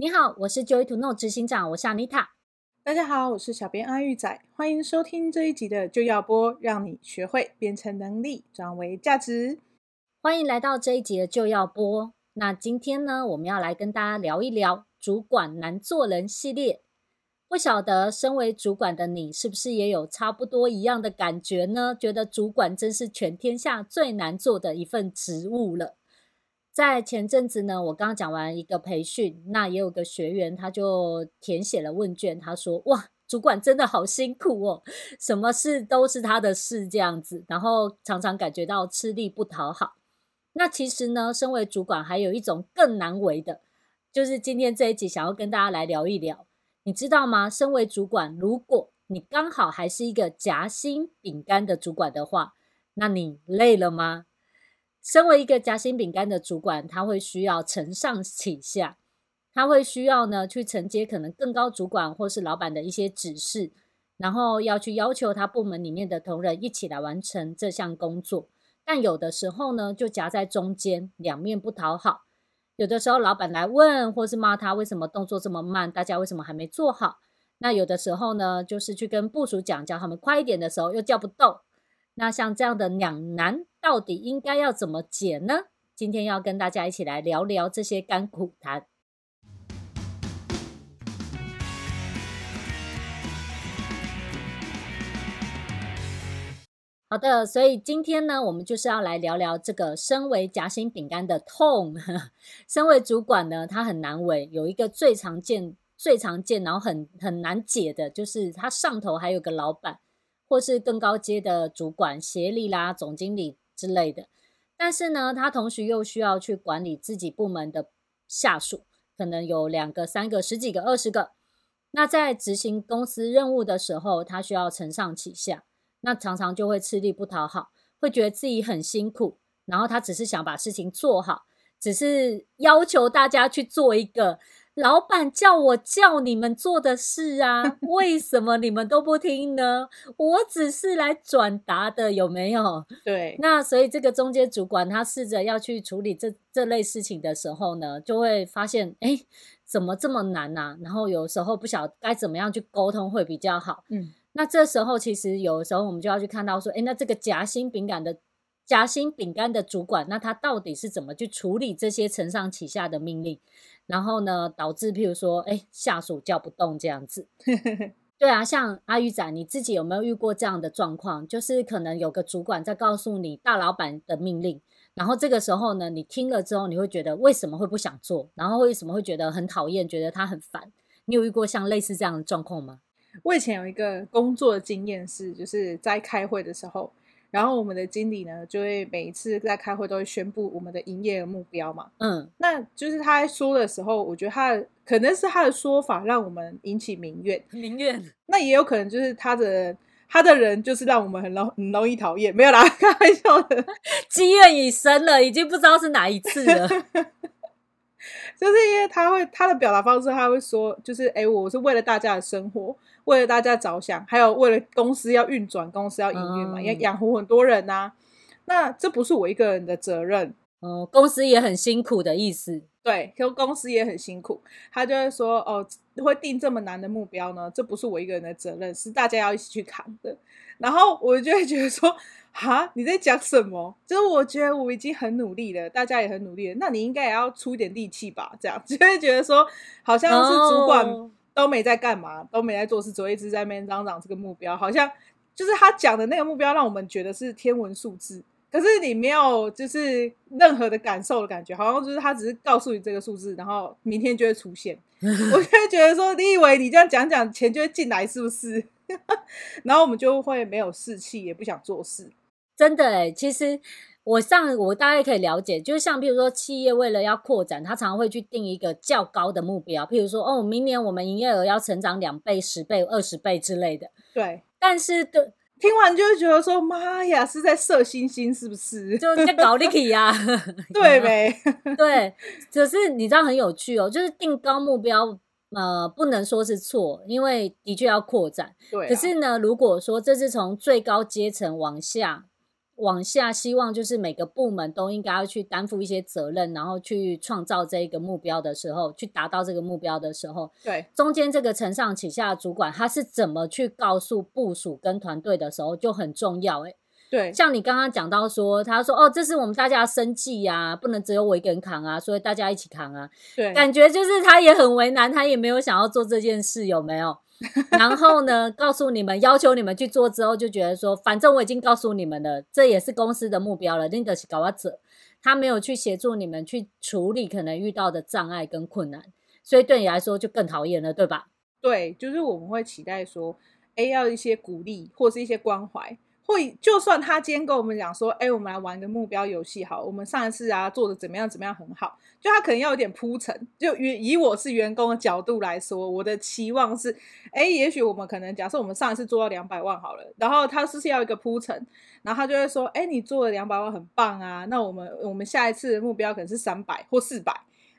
你好，我是 Joy to Know 执行长，我是 Anita。大家好，我是小编阿玉仔，欢迎收听这一集的就要播，让你学会变成能力，转为价值。欢迎来到这一集的就要播。那今天呢，我们要来跟大家聊一聊主管难做人系列。不晓得身为主管的你，是不是也有差不多一样的感觉呢？觉得主管真是全天下最难做的一份职务了。在前阵子呢，我刚刚讲完一个培训，那也有个学员，他就填写了问卷，他说：“哇，主管真的好辛苦哦，什么事都是他的事这样子，然后常常感觉到吃力不讨好。”那其实呢，身为主管还有一种更难为的，就是今天这一集想要跟大家来聊一聊。你知道吗？身为主管，如果你刚好还是一个夹心饼干的主管的话，那你累了吗？身为一个夹心饼干的主管，他会需要承上启下，他会需要呢去承接可能更高主管或是老板的一些指示，然后要去要求他部门里面的同仁一起来完成这项工作。但有的时候呢，就夹在中间，两面不讨好。有的时候，老板来问，或是骂他为什么动作这么慢，大家为什么还没做好？那有的时候呢，就是去跟部署讲，叫他们快一点的时候，又叫不动。那像这样的两难，到底应该要怎么解呢？今天要跟大家一起来聊聊这些甘苦谈。好的，所以今天呢，我们就是要来聊聊这个身为夹心饼干的痛。身为主管呢，他很难为，有一个最常见、最常见，然后很很难解的，就是他上头还有个老板，或是更高阶的主管、协力啦、总经理之类的。但是呢，他同时又需要去管理自己部门的下属，可能有两个、三个、十几个、二十个。那在执行公司任务的时候，他需要承上启下。那常常就会吃力不讨好，会觉得自己很辛苦，然后他只是想把事情做好，只是要求大家去做一个老板叫我叫你们做的事啊，为 什么你们都不听呢？我只是来转达的，有没有？对。那所以这个中间主管他试着要去处理这这类事情的时候呢，就会发现，哎，怎么这么难啊？然后有时候不晓该怎么样去沟通会比较好。嗯。那这时候，其实有的时候我们就要去看到说，诶，那这个夹心饼干的夹心饼干的主管，那他到底是怎么去处理这些承上启下的命令？然后呢，导致譬如说，诶，下属叫不动这样子。对啊，像阿玉仔，你自己有没有遇过这样的状况？就是可能有个主管在告诉你大老板的命令，然后这个时候呢，你听了之后，你会觉得为什么会不想做？然后为什么会觉得很讨厌，觉得他很烦？你有遇过像类似这样的状况吗？我以前有一个工作的经验是，就是在开会的时候，然后我们的经理呢，就会每一次在开会都会宣布我们的营业额目标嘛。嗯，那就是他在说的时候，我觉得他可能是他的说法让我们引起民怨，民怨。那也有可能就是他的他的人就是让我们很容很容易讨厌，没有啦，开玩笑的，积怨已深了，已经不知道是哪一次了。就是因为他会他的表达方式，他会说，就是哎，我是为了大家的生活。为了大家着想，还有为了公司要运转，公司要营运嘛，要养活很多人呐、啊。那这不是我一个人的责任，哦，公司也很辛苦的意思。对，就公司也很辛苦。他就会说，哦，会定这么难的目标呢，这不是我一个人的责任，是大家要一起去扛的。然后我就会觉得说，哈，你在讲什么？就是我觉得我已经很努力了，大家也很努力了，那你应该也要出一点力气吧？这样 就会觉得说，好像是主管。哦都没在干嘛，都没在做事，只会一直在那边嚷嚷这个目标，好像就是他讲的那个目标，让我们觉得是天文数字，可是你没有就是任何的感受的感觉，好像就是他只是告诉你这个数字，然后明天就会出现。我就会觉得说，你以为你这样讲讲，钱就会进来是不是？然后我们就会没有士气，也不想做事。真的哎，其实。我上我大概可以了解，就是像比如说企业为了要扩展，他常常会去定一个较高的目标，譬如说哦，明年我们营业额要成长两倍、十倍、二十倍之类的。对，但是的听完就会觉得说，妈呀，是在射星星是不是？就在搞利息呀？对呗？对，可是你知道很有趣哦，就是定高目标，呃，不能说是错，因为的确要扩展。对啊。可是呢，如果说这是从最高阶层往下。往下希望就是每个部门都应该要去担负一些责任，然后去创造这一个目标的时候，去达到这个目标的时候，对，中间这个承上启下的主管他是怎么去告诉部署跟团队的时候就很重要，欸，对，像你刚刚讲到说，他说哦，这是我们大家的生计呀，不能只有我一个人扛啊，所以大家一起扛啊，对，感觉就是他也很为难，他也没有想要做这件事，有没有？然后呢，告诉你们，要求你们去做之后，就觉得说，反正我已经告诉你们了，这也是公司的目标了。拎得是搞我者，他没有去协助你们去处理可能遇到的障碍跟困难，所以对你来说就更讨厌了，对吧？对，就是我们会期待说，，A，要一些鼓励或是一些关怀。会，就算他今天跟我们讲说，哎，我们来玩个目标游戏，好，我们上一次啊做的怎么样怎么样很好，就他可能要有点铺陈。就以以我是员工的角度来说，我的期望是，哎，也许我们可能假设我们上一次做到两百万好了，然后他是不是要一个铺陈，然后他就会说，哎，你做了两百万很棒啊，那我们我们下一次的目标可能是三百或四百，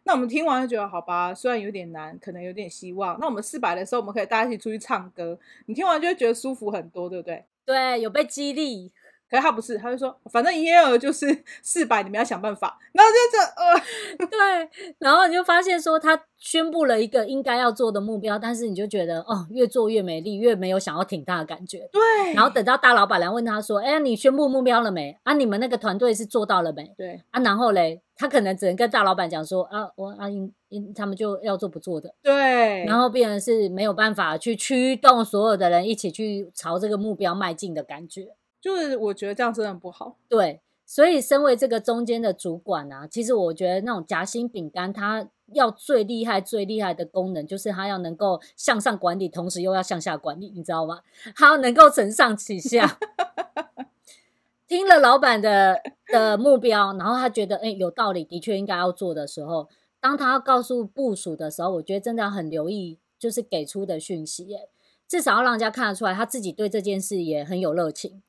那我们听完就觉得好吧，虽然有点难，可能有点希望，那我们四百的时候，我们可以大家一起出去唱歌，你听完就会觉得舒服很多，对不对？对，有被激励，可是他不是，他就说，反正营业额就是 四百，你们要想办法。然后就这，呃，对，然后你就发现说，他宣布了一个应该要做的目标，但是你就觉得，哦，越做越没力，越没有想要挺大的感觉。对，然后等到大老板来问他说，哎，你宣布目标了没？啊，你们那个团队是做到了没？对，啊，然后嘞，他可能只能跟大老板讲说，啊，我啊，因因他们就要做不做的。对，然后变成是没有办法去驱动所有的人一起去朝这个目标迈进的感觉。就是我觉得这样真的不好，对，所以身为这个中间的主管啊，其实我觉得那种夹心饼干，它要最厉害、最厉害的功能，就是它要能够向上管理，同时又要向下管理，你知道吗？它要能够承上启下。听了老板的的目标，然后他觉得哎有道理，的确应该要做的时候，当他要告诉部署的时候，我觉得真的要很留意，就是给出的讯息，耶，至少要让人家看得出来，他自己对这件事也很有热情。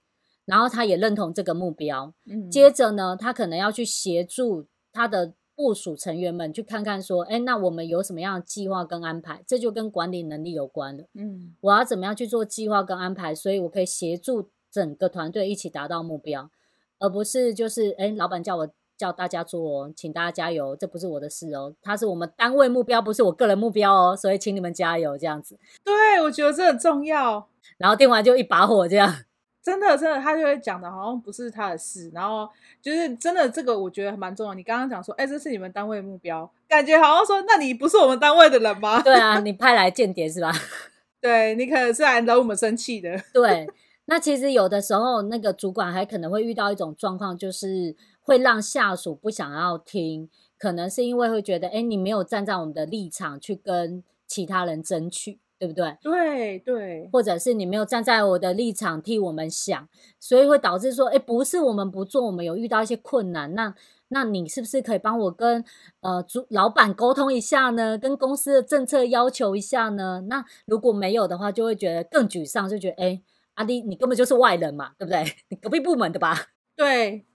然后他也认同这个目标，嗯，接着呢，他可能要去协助他的部署成员们去看看说，哎，那我们有什么样的计划跟安排？这就跟管理能力有关了，嗯，我要怎么样去做计划跟安排？所以我可以协助整个团队一起达到目标，而不是就是，哎，老板叫我叫大家做哦，请大家加油，这不是我的事哦，他是我们单位目标，不是我个人目标哦，所以请你们加油，这样子。对，我觉得这很重要。然后电话就一把火这样。真的，真的，他就会讲的，好像不是他的事。然后就是真的，这个我觉得蛮重要。你刚刚讲说，哎，这是你们单位的目标，感觉好像说，那你不是我们单位的人吗？对啊，你派来间谍是吧？对，你可能是来惹我们生气的。对，那其实有的时候，那个主管还可能会遇到一种状况，就是会让下属不想要听，可能是因为会觉得，哎，你没有站在我们的立场去跟其他人争取。对不对？对对，或者是你没有站在我的立场替我们想，所以会导致说，哎，不是我们不做，我们有遇到一些困难，那那你是不是可以帮我跟呃主老板沟通一下呢？跟公司的政策要求一下呢？那如果没有的话，就会觉得更沮丧，就觉得，哎，阿弟，你根本就是外人嘛，对不对？你隔壁部门的吧？对。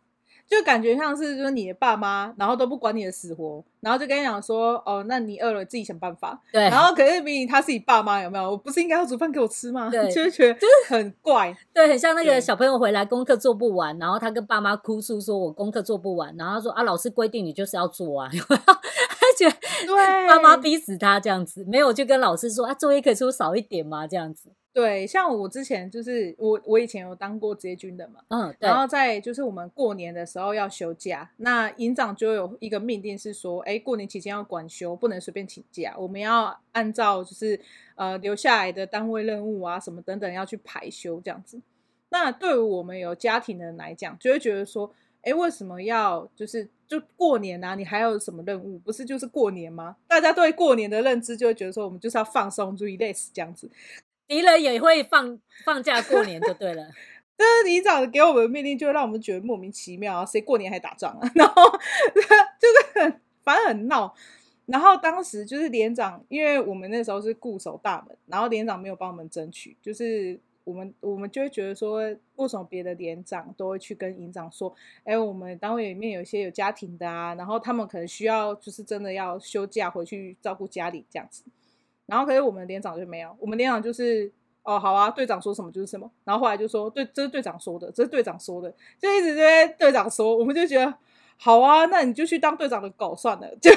就感觉像是说你的爸妈，然后都不管你的死活，然后就跟你讲说，哦，那你饿了自己想办法。对。然后可是明明他是你爸妈，有没有？我不是应该要煮饭给我吃吗？对。就觉得就是很怪。对，很像那个小朋友回来功课做不完，然后他跟爸妈哭诉说，我功课做不完，然后他说啊，老师规定你就是要做啊？他觉得对，爸妈逼死他这样子，没有就跟老师说啊，作业可以出少一点吗？这样子。对，像我之前就是我，我以前有当过职业军人嘛，嗯，然后在就是我们过年的时候要休假，那营长就有一个命令是说，哎，过年期间要管休，不能随便请假，我们要按照就是呃留下来的单位任务啊什么等等要去排休这样子。那对于我们有家庭的人来讲，就会觉得说，哎，为什么要就是就过年啊？你还有什么任务？不是就是过年吗？大家对过年的认知就会觉得说，我们就是要放松，注意 relax 这样子。敌人也会放放假过年就对了，但是里长给我们的命令，就会让我们觉得莫名其妙啊！谁过年还打仗啊？然后 就是很反正很闹。然后当时就是连长，因为我们那时候是固守大门，然后连长没有帮我们争取，就是我们我们就会觉得说，为什么别的连长都会去跟营长说，哎，我们单位里面有一些有家庭的啊，然后他们可能需要就是真的要休假回去照顾家里这样子。然后可是我们连长就没有，我们连长就是哦，好啊，队长说什么就是什么。然后后来就说，对，这是队长说的，这是队长说的，就一直在队长说，我们就觉得。好啊，那你就去当队长的狗算了，就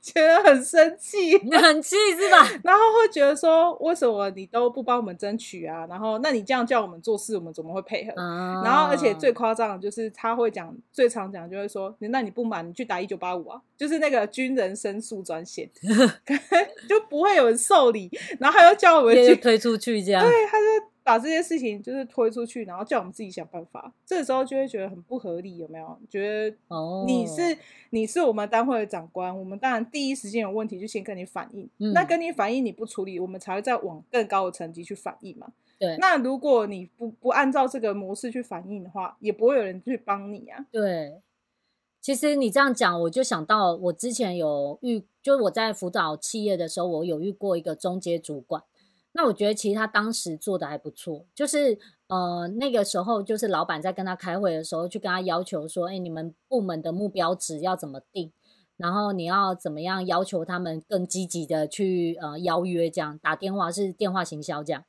觉得很生气，很气是吧？然后会觉得说，为什么你都不帮我们争取啊？然后，那你这样叫我们做事，我们怎么会配合？嗯、然后，而且最夸张的就是他会讲，最常讲就会说，那你不满，你去打一九八五啊，就是那个军人申诉专线，就不会有人受理。然后他又叫我们去推出去，这样对，他就。把这些事情就是推出去，然后叫我们自己想办法。这个时候就会觉得很不合理，有没有？觉得哦，你是、oh. 你是我们单位的长官，我们当然第一时间有问题就先跟你反映。嗯、那跟你反映你不处理，我们才会再往更高的层级去反映嘛。对。那如果你不不按照这个模式去反映的话，也不会有人去帮你啊。对。其实你这样讲，我就想到我之前有遇，就是我在辅导企业的时候，我有遇过一个中阶主管。那我觉得其实他当时做的还不错，就是呃那个时候就是老板在跟他开会的时候，去跟他要求说，哎，你们部门的目标值要怎么定，然后你要怎么样要求他们更积极的去呃邀约，这样打电话是电话行销这样。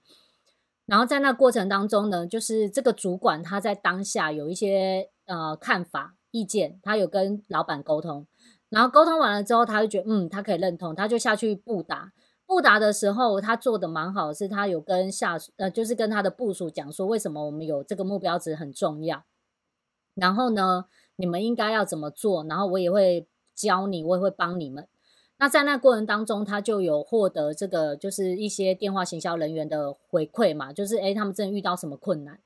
然后在那过程当中呢，就是这个主管他在当下有一些呃看法意见，他有跟老板沟通，然后沟通完了之后，他就觉得嗯他可以认同，他就下去布达。布达的时候，他做的蛮好，是他有跟下属，呃，就是跟他的部属讲说，为什么我们有这个目标值很重要。然后呢，你们应该要怎么做？然后我也会教你，我也会帮你们。那在那过程当中，他就有获得这个，就是一些电话行销人员的回馈嘛，就是诶，他们真的遇到什么困难。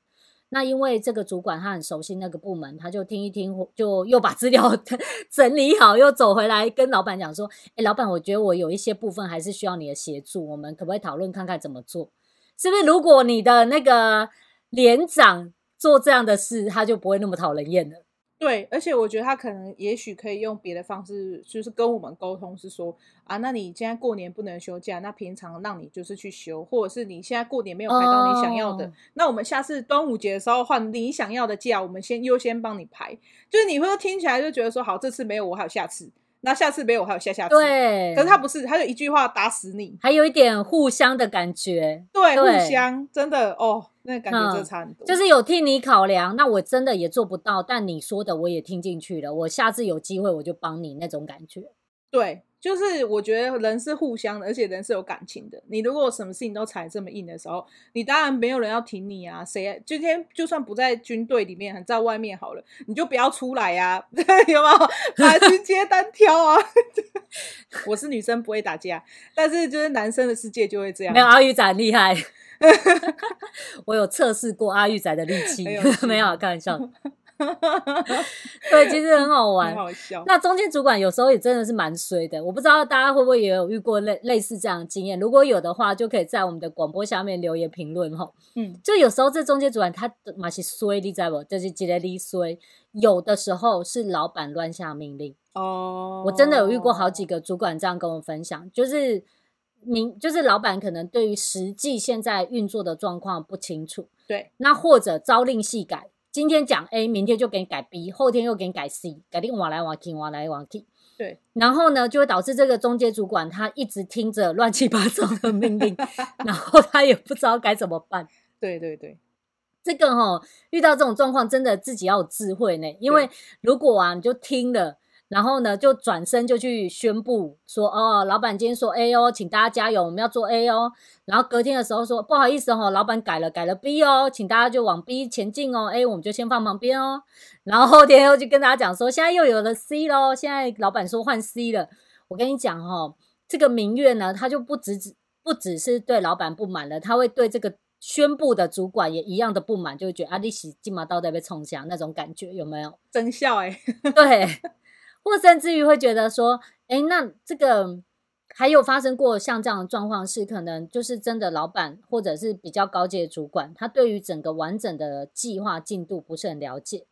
那因为这个主管他很熟悉那个部门，他就听一听，就又把资料 整理好，又走回来跟老板讲说：“哎，老板，我觉得我有一些部分还是需要你的协助，我们可不可以讨论看看怎么做？是不是？如果你的那个连长做这样的事，他就不会那么讨人厌了。”对，而且我觉得他可能也许可以用别的方式，就是跟我们沟通，是说啊，那你现在过年不能休假，那平常让你就是去休，或者是你现在过年没有排到你想要的，oh. 那我们下次端午节的时候换你想要的假，我们先优先帮你排。就是你会听起来就觉得说，好，这次没有我还有下次，那下次没有我还有下下次。对，可是他不是，他就一句话打死你，还有一点互相的感觉。对，对互相真的哦。那感觉真的差很多，嗯，就是有替你考量，那我真的也做不到，但你说的我也听进去了，我下次有机会我就帮你那种感觉。对，就是我觉得人是互相的，而且人是有感情的。你如果什么事情都踩这么硬的时候，你当然没有人要挺你啊。谁今天就算不在军队里面，在外面好了，你就不要出来呀，啊，有没有？拿军阶单挑啊！我是女生不会打架，但是就是男生的世界就会这样。没有阿玉仔厉害。我有测试过阿玉仔的力气，没有开玩笑。对，其实很好 玩，好笑。那中间主管有时候也真的是蛮衰的，我不知道大家会不会也有遇过类类似这样的经验。如果有的话，就可以在我们的广播下面留言评论哈。嗯，就有时候这中间主管他蛮是衰，你知道不？就是觉得你衰。有的时候是老板乱下命令哦，我真的有遇过好几个主管这样跟我分享，就是。明就是老板可能对于实际现在运作的状况不清楚，对，那或者朝令夕改，今天讲 A，明天就给你改 B，后天又给你改 C，改定往来往去，往来往去，对，然后呢，就会导致这个中介主管他一直听着乱七八糟的命令，然后他也不知道该怎么办。对对对，这个哈、哦，遇到这种状况，真的自己要有智慧呢，因为如果啊，你就听了。然后呢，就转身就去宣布说：“哦，老板今天说 A 哦，请大家加油，我们要做 A 哦。”然后隔天的时候说：“不好意思哦，老板改了，改了 B 哦，请大家就往 B 前进哦，A 我们就先放旁边哦。”然后后天又去跟大家讲说：“现在又有了 C 咯，现在老板说换 C 了。”我跟你讲哦，这个民怨呢，他就不只只不只是对老板不满了，他会对这个宣布的主管也一样的不满，就会觉得啊，你是金马刀在被冲下那种感觉，有没有？真笑哎、欸，对。或甚至于会觉得说，哎，那这个还有发生过像这样的状况，是可能就是真的老板或者是比较高阶的主管，他对于整个完整的计划进度不是很了解，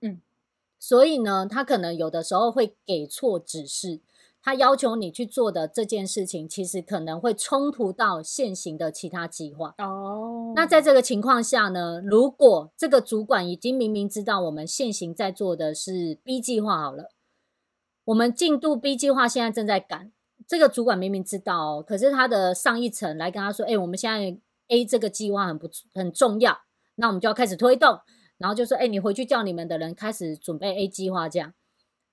嗯，所以呢，他可能有的时候会给错指示，他要求你去做的这件事情，其实可能会冲突到现行的其他计划。哦，那在这个情况下呢，如果这个主管已经明明知道我们现行在做的是 B 计划好了。我们进度 B 计划现在正在赶，这个主管明明知道哦，可是他的上一层来跟他说：“哎，我们现在 A 这个计划很不很重要，那我们就要开始推动，然后就说，哎，你回去叫你们的人开始准备 A 计划，这样。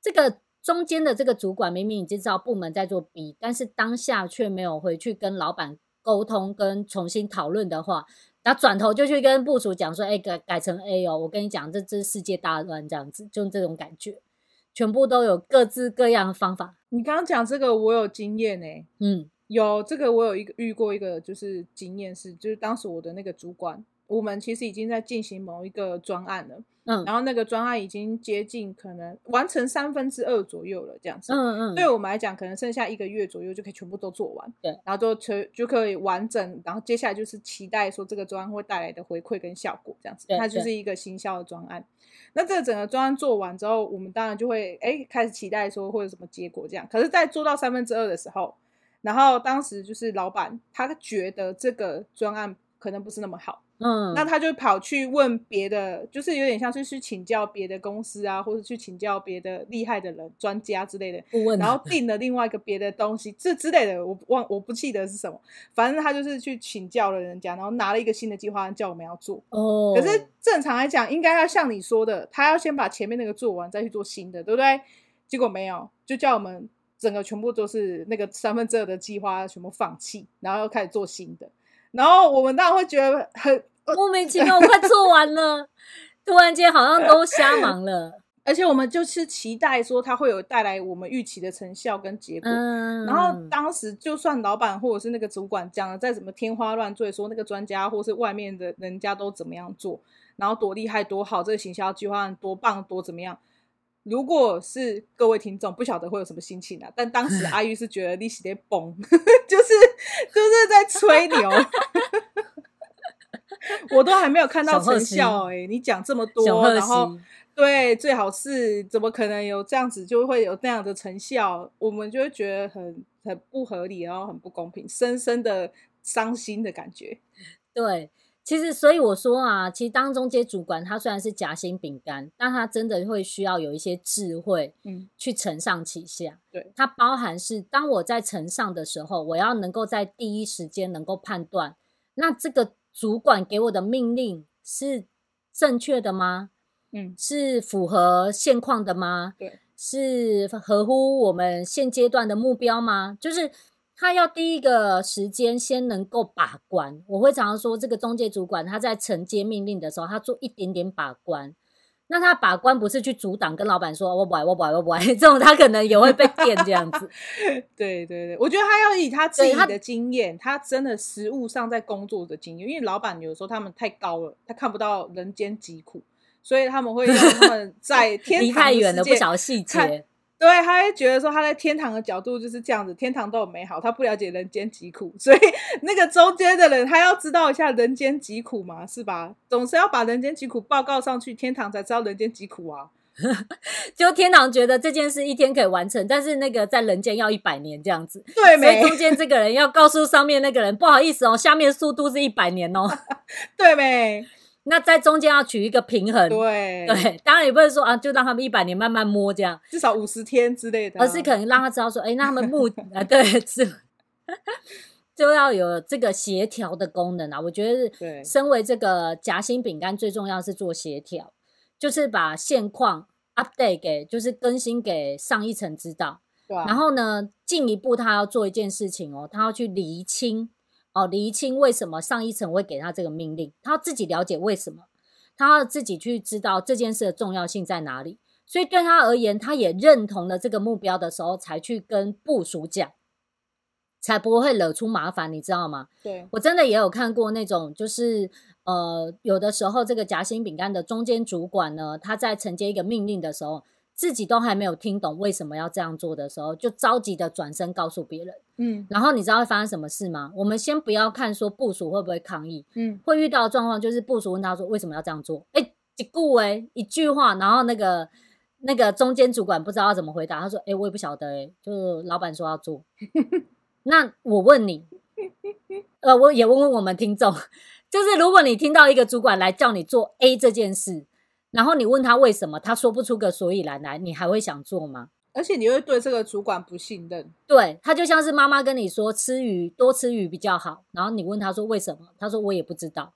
这个中间的这个主管明明已经知道部门在做 B，但是当下却没有回去跟老板沟通跟重新讨论的话，那转头就去跟部属讲说，哎，改改成 A 哦，我跟你讲，这这世界大乱，这样子，就这种感觉。全部都有各自各样的方法。你刚刚讲这个，我有经验呢。嗯，有这个，我有一个遇过一个，就是经验是，就是当时我的那个主管，我们其实已经在进行某一个专案了。嗯，然后那个专案已经接近可能完成三分之二左右了，这样子。嗯嗯。对我们来讲，可能剩下一个月左右就可以全部都做完。对，然后就全就可以完整。然后接下来就是期待说这个专案会带来的回馈跟效果，这样子。它就是一个行销的专案。那这个整个专案做完之后，我们当然就会哎开始期待说会有什么结果这样。可是，在做到三分之二的时候，然后当时就是老板他觉得这个专案可能不是那么好。嗯，那他就跑去问别的，就是有点像是去请教别的公司啊，或者去请教别的厉害的人、专家之类的，然后定了另外一个别的东西，这之类的，我忘我不记得是什么，反正他就是去请教了人家，然后拿了一个新的计划案叫我们要做。哦，可是正常来讲，应该要像你说的，他要先把前面那个做完，再去做新的，对不对？结果没有，就叫我们整个全部都是那个三分之二的计划全部放弃，然后又开始做新的。然后我们当然会觉得很莫名其妙，快做完了，突然间好像都瞎忙了。而且我们就是期待说它会有带来我们预期的成效跟结果。嗯、然后当时就算老板或者是那个主管讲的再怎么天花乱坠，说那个专家或是外面的人家都怎么样做，然后多厉害多好，这个行销计划多棒多怎么样。如果是各位听众不晓得会有什么心情啊，但当时 阿玉是觉得你是在崩，就是就是在吹牛，我都还没有看到成效哎、欸，你讲这么多，然后对，最好是怎么可能有这样子就会有那样的成效，我们就会觉得很很不合理，然后很不公平，深深的伤心的感觉，对。其实，所以我说啊，其实当中间主管，他虽然是夹心饼干，但他真的会需要有一些智慧，嗯，去承上启下。对，它包含是当我在承上的时候，我要能够在第一时间能够判断，那这个主管给我的命令是正确的吗？嗯，是符合现况的吗？对，是合乎我们现阶段的目标吗？就是。他要第一个时间先能够把关，我会常常说，这个中介主管他在承接命令的时候，他做一点点把关。那他把关不是去阻挡，跟老板说我不爱我不爱我不爱这种，他可能也会被电这样子。对对对，我觉得他要以他自己的经验，他，他真的实务上在工作的经验，因为老板有时候他们太高了，他看不到人间疾苦，所以他们会让他们 在天离太远了不晓得细节。对，他会觉得说他在天堂的角度就是这样子，天堂都很美好，他不了解人间疾苦，所以 那个中间的人他要知道一下人间疾苦嘛，是吧？总是要把人间疾苦报告上去，天堂才知道人间疾苦啊。就天堂觉得这件事一天可以完成，但是那个在人间要一百年这样子。对没，所以中间这个人要告诉上面那个人，不好意思哦，下面速度是一百年哦。对没？那在中间要取一个平衡，对对，当然也不是说啊，就让他们一百年慢慢摸这样，至少五十天之类的，啊，而是可能让他知道说，哎，那他们目啊，对是，就要有这个协调的功能啊。我觉得，对，身为这个夹心饼干，最重要是做协调，就是把现况 update 给，就是更新给上一层知道，对啊，然后呢，进一步他要做一件事情哦，他要去厘清。哦，厘清为什么上一层会给他这个命令，他要自己了解为什么，他要自己去知道这件事的重要性在哪里。所以对他而言，他也认同了这个目标的时候，才去跟部署讲，才不会惹出麻烦，你知道吗？对，我真的也有看过那种，就是呃，有的时候这个夹心饼干的中间主管呢，他在承接一个命令的时候。自己都还没有听懂为什么要这样做的时候，就着急的转身告诉别人。嗯，然后你知道会发生什么事吗？我们先不要看说部署会不会抗议，嗯，会遇到的状况就是部署问他说为什么要这样做？哎，一句诶，一句话，然后那个那个中间主管不知道要怎么回答，他说：“哎，我也不晓得，哎，就是老板说要做。”那我问你，呃，我也问问我们听众，就是如果你听到一个主管来叫你做 A 这件事。然后你问他为什么，他说不出个所以然来，你还会想做吗？而且你会对这个主管不信任。对，他就像是妈妈跟你说吃鱼多吃鱼比较好，然后你问他说为什么，他说我也不知道。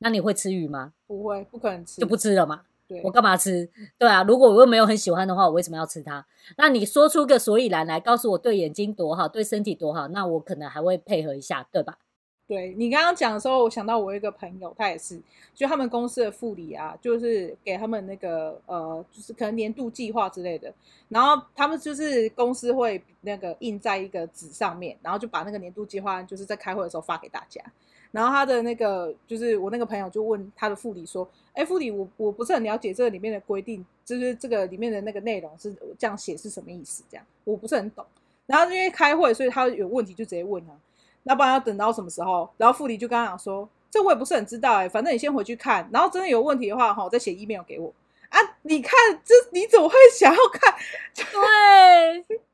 那你会吃鱼吗？不会，不可能吃，就不吃了嘛。对，我干嘛吃？对啊，如果我又没有很喜欢的话，我为什么要吃它？那你说出个所以然来，告诉我对眼睛多好，对身体多好，那我可能还会配合一下，对吧？对，你刚刚讲的时候，我想到我一个朋友，他也是，就他们公司的副理啊，就是给他们那个呃，就是可能年度计划之类的，然后他们就是公司会那个印在一个纸上面，然后就把那个年度计划就是在开会的时候发给大家。然后他的那个就是我那个朋友就问他的副理说：“哎，副理，我我不是很了解这个里面的规定，就是这个里面的那个内容是这样写是什么意思？这样我不是很懂。”然后因为开会，所以他有问题就直接问他。那不然要等到什么时候？然后副理就跟他讲说：“这我也不是很知道哎，反正你先回去看，然后真的有问题的话，哈，再写 email 给我啊。”你看，这你怎么会想要看？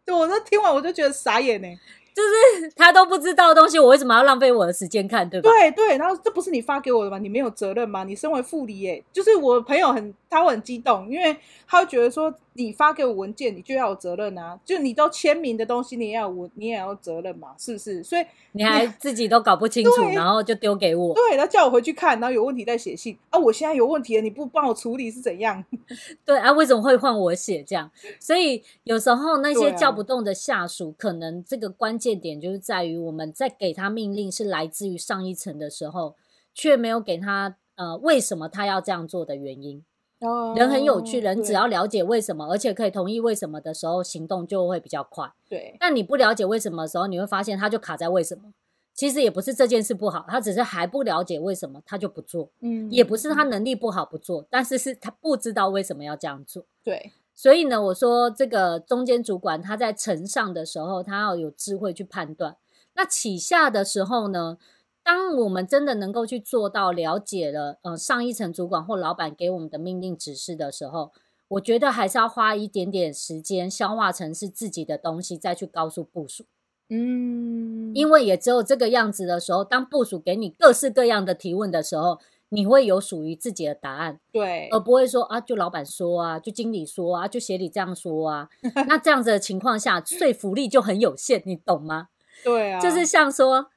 对，我都听完我就觉得傻眼呢。就是他都不知道的东西，我为什么要浪费我的时间看？对吧？对对，然后这不是你发给我的吗？你没有责任吗？你身为副理耶，就是我朋友很，他会很激动，因为他会觉得说。你发给我文件，你就要有责任啊！就你都签名的东西，你也要我，你也要有责任嘛，是不是？所以你还自己都搞不清楚，然后就丢给我。对，然后叫我回去看，然后有问题再写信啊！我现在有问题了，你不帮我处理是怎样？对啊，为什么会换我写这样？所以有时候那些叫不动的下属，可能这个关键点就是在于我们在给他命令是来自于上一层的时候，却没有给他呃为什么他要这样做的原因。哦人很有趣，人只要了解为什么，而且可以同意为什么的时候，行动就会比较快。对，但你不了解为什么的时候，你会发现他就卡在为什么。其实也不是这件事不好，他只是还不了解为什么，他就不做。嗯，也不是他能力不好不做，但是是他不知道为什么要这样做。对，所以呢，我说这个中间主管他在呈上的时候，他要有智慧去判断。那起下的时候呢？当我们真的能够去做到了解了，呃，上一层主管或老板给我们的命令指示的时候，我觉得还是要花一点点时间消化成是自己的东西，再去告诉部署。嗯，因为也只有这个样子的时候，当部署给你各式各样的提问的时候，你会有属于自己的答案。对，而不会说啊，就老板说啊，就经理说啊，就协理这样说啊。那这样子的情况下，说服力就很有限，你懂吗？对啊，就是像说。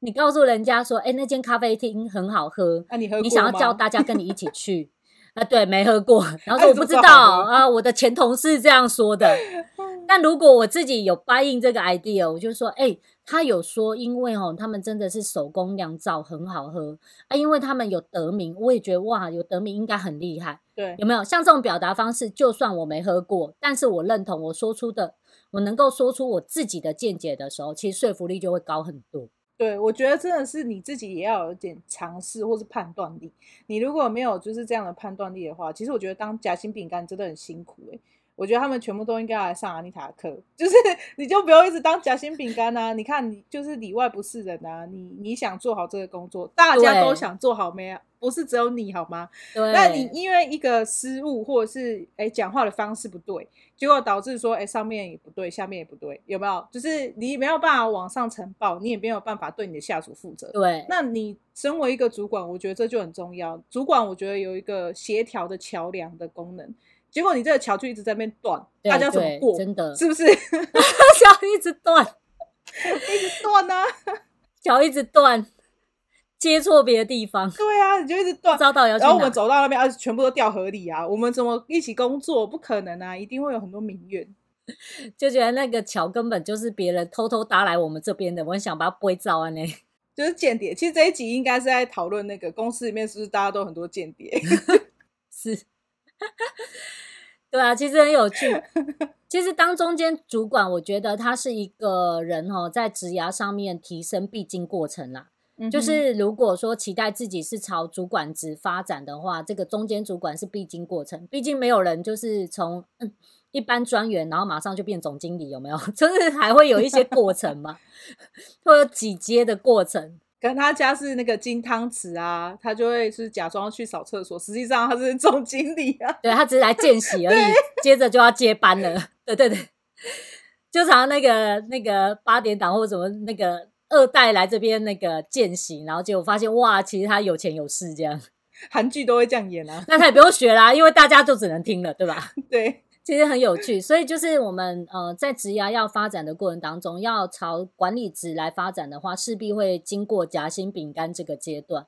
你告诉人家说，哎、欸，那间咖啡厅很好喝，啊、你喝？你想要叫大家跟你一起 去，啊，对，没喝过，然后说我不知道啊，我的前同事这样说的。但如果我自己有 buy in 这个 idea，我就说，哎、欸，他有说，因为哦，他们真的是手工酿造，很好喝啊，因为他们有得名，我也觉得哇，有得名应该很厉害，对，有没有？像这种表达方式，就算我没喝过，但是我认同我说出的，我能够说出我自己的见解的时候，其实说服力就会高很多。对，我觉得真的是你自己也要有点尝试或是判断力。你如果没有就是这样的判断力的话，其实我觉得当夹心饼干真的很辛苦诶。我觉得他们全部都应该要来上安妮塔的课，就是你就不用一直当夹心饼干啊。你看你就是里外不是人啊。你你想做好这个工作，大家都想做好没啊？不是只有你好吗？对。那你因为一个失误或者是哎讲话的方式不对，结果导致说哎上面也不对，下面也不对，有没有？就是你没有办法往上呈报，你也没有办法对你的下属负责。对。那你身为一个主管，我觉得这就很重要。主管我觉得有一个协调的桥梁的功能。结果你这个桥就一直在那边断，大家怎么过？真的是不是？桥一直断，一直断啊！桥一直断，接错别的地方。对啊，你就一直断，遭到要。然后我们走到那边，啊，全部都掉河里啊！我们怎么一起工作？不可能啊！一定会有很多民怨，就觉得那个桥根本就是别人偷偷搭来我们这边的。我很想把它归造啊，呢，就是间谍。其实这一集应该是在讨论那个公司里面是不是大家都很多间谍？是。对啊，其实很有趣。其实当中间主管，我觉得他是一个人哦，在职涯上面提升必经过程啦。嗯、就是如果说期待自己是朝主管职发展的话，这个中间主管是必经过程。毕竟没有人就是从一般专员，然后马上就变总经理，有没有？就是还会有一些过程嘛，会有几阶的过程。可能他家是那个金汤匙啊，他就会是假装去扫厕所，实际上他是总经理啊。对，他只是来见习而已，接着就要接班了。对对对，就常那个那个八点档或者什么那个二代来这边那个见习，然后结果发现哇，其实他有钱有势这样。韩剧都会这样演啊，那他也不用学啦，因为大家就只能听了，对吧？对，其实很有趣。所以就是我们呃在职涯要发展的过程当中，要朝管理职来发展的话，势必会经过夹心饼干这个阶段。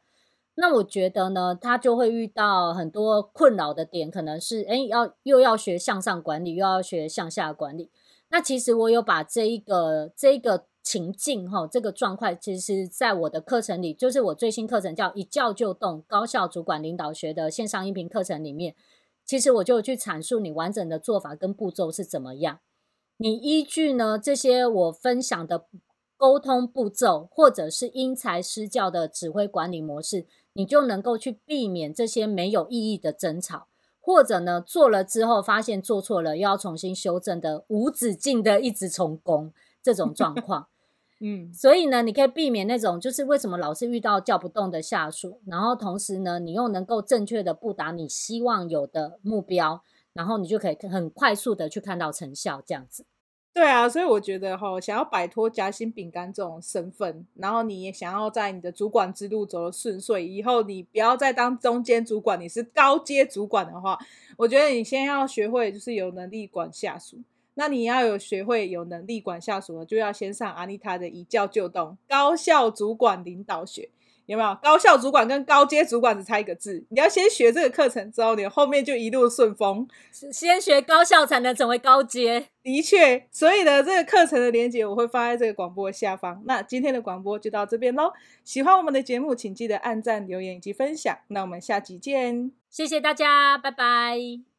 那我觉得呢，他就会遇到很多困扰的点，可能是诶要又要学向上管理，又要学向下管理。那其实我有把这一个这一个情境哈，这个状况，其实在我的课程里，就是我最新课程叫“一叫就动高效主管领导学”的线上音频课程里面，其实我就去阐述你完整的做法跟步骤是怎么样。你依据呢这些我分享的沟通步骤，或者是因材施教的指挥管理模式。你就能够去避免这些没有意义的争吵，或者呢，做了之后发现做错了，又要重新修正的无止境的一直重工这种状况。嗯，所以呢，你可以避免那种就是为什么老是遇到叫不动的下属，然后同时呢，你又能够正确的布达你希望有的目标，然后你就可以很快速的去看到成效，这样子。对啊，所以我觉得哈，想要摆脱夹心饼干这种身份，然后你也想要在你的主管之路走得顺遂，以后你不要再当中间主管，你是高阶主管的话，我觉得你先要学会就是有能力管下属。那你要有学会有能力管下属，就要先上阿妮塔的一教就懂高效主管领导学。有没有高效主管跟高阶主管只差一个字？你要先学这个课程之后，你后面就一路顺风。先学高效才能成为高阶。的确，所以呢，这个课程的链接我会放在这个广播下方。那今天的广播就到这边喽。喜欢我们的节目，请记得按赞、留言以及分享。那我们下集见，谢谢大家，拜拜。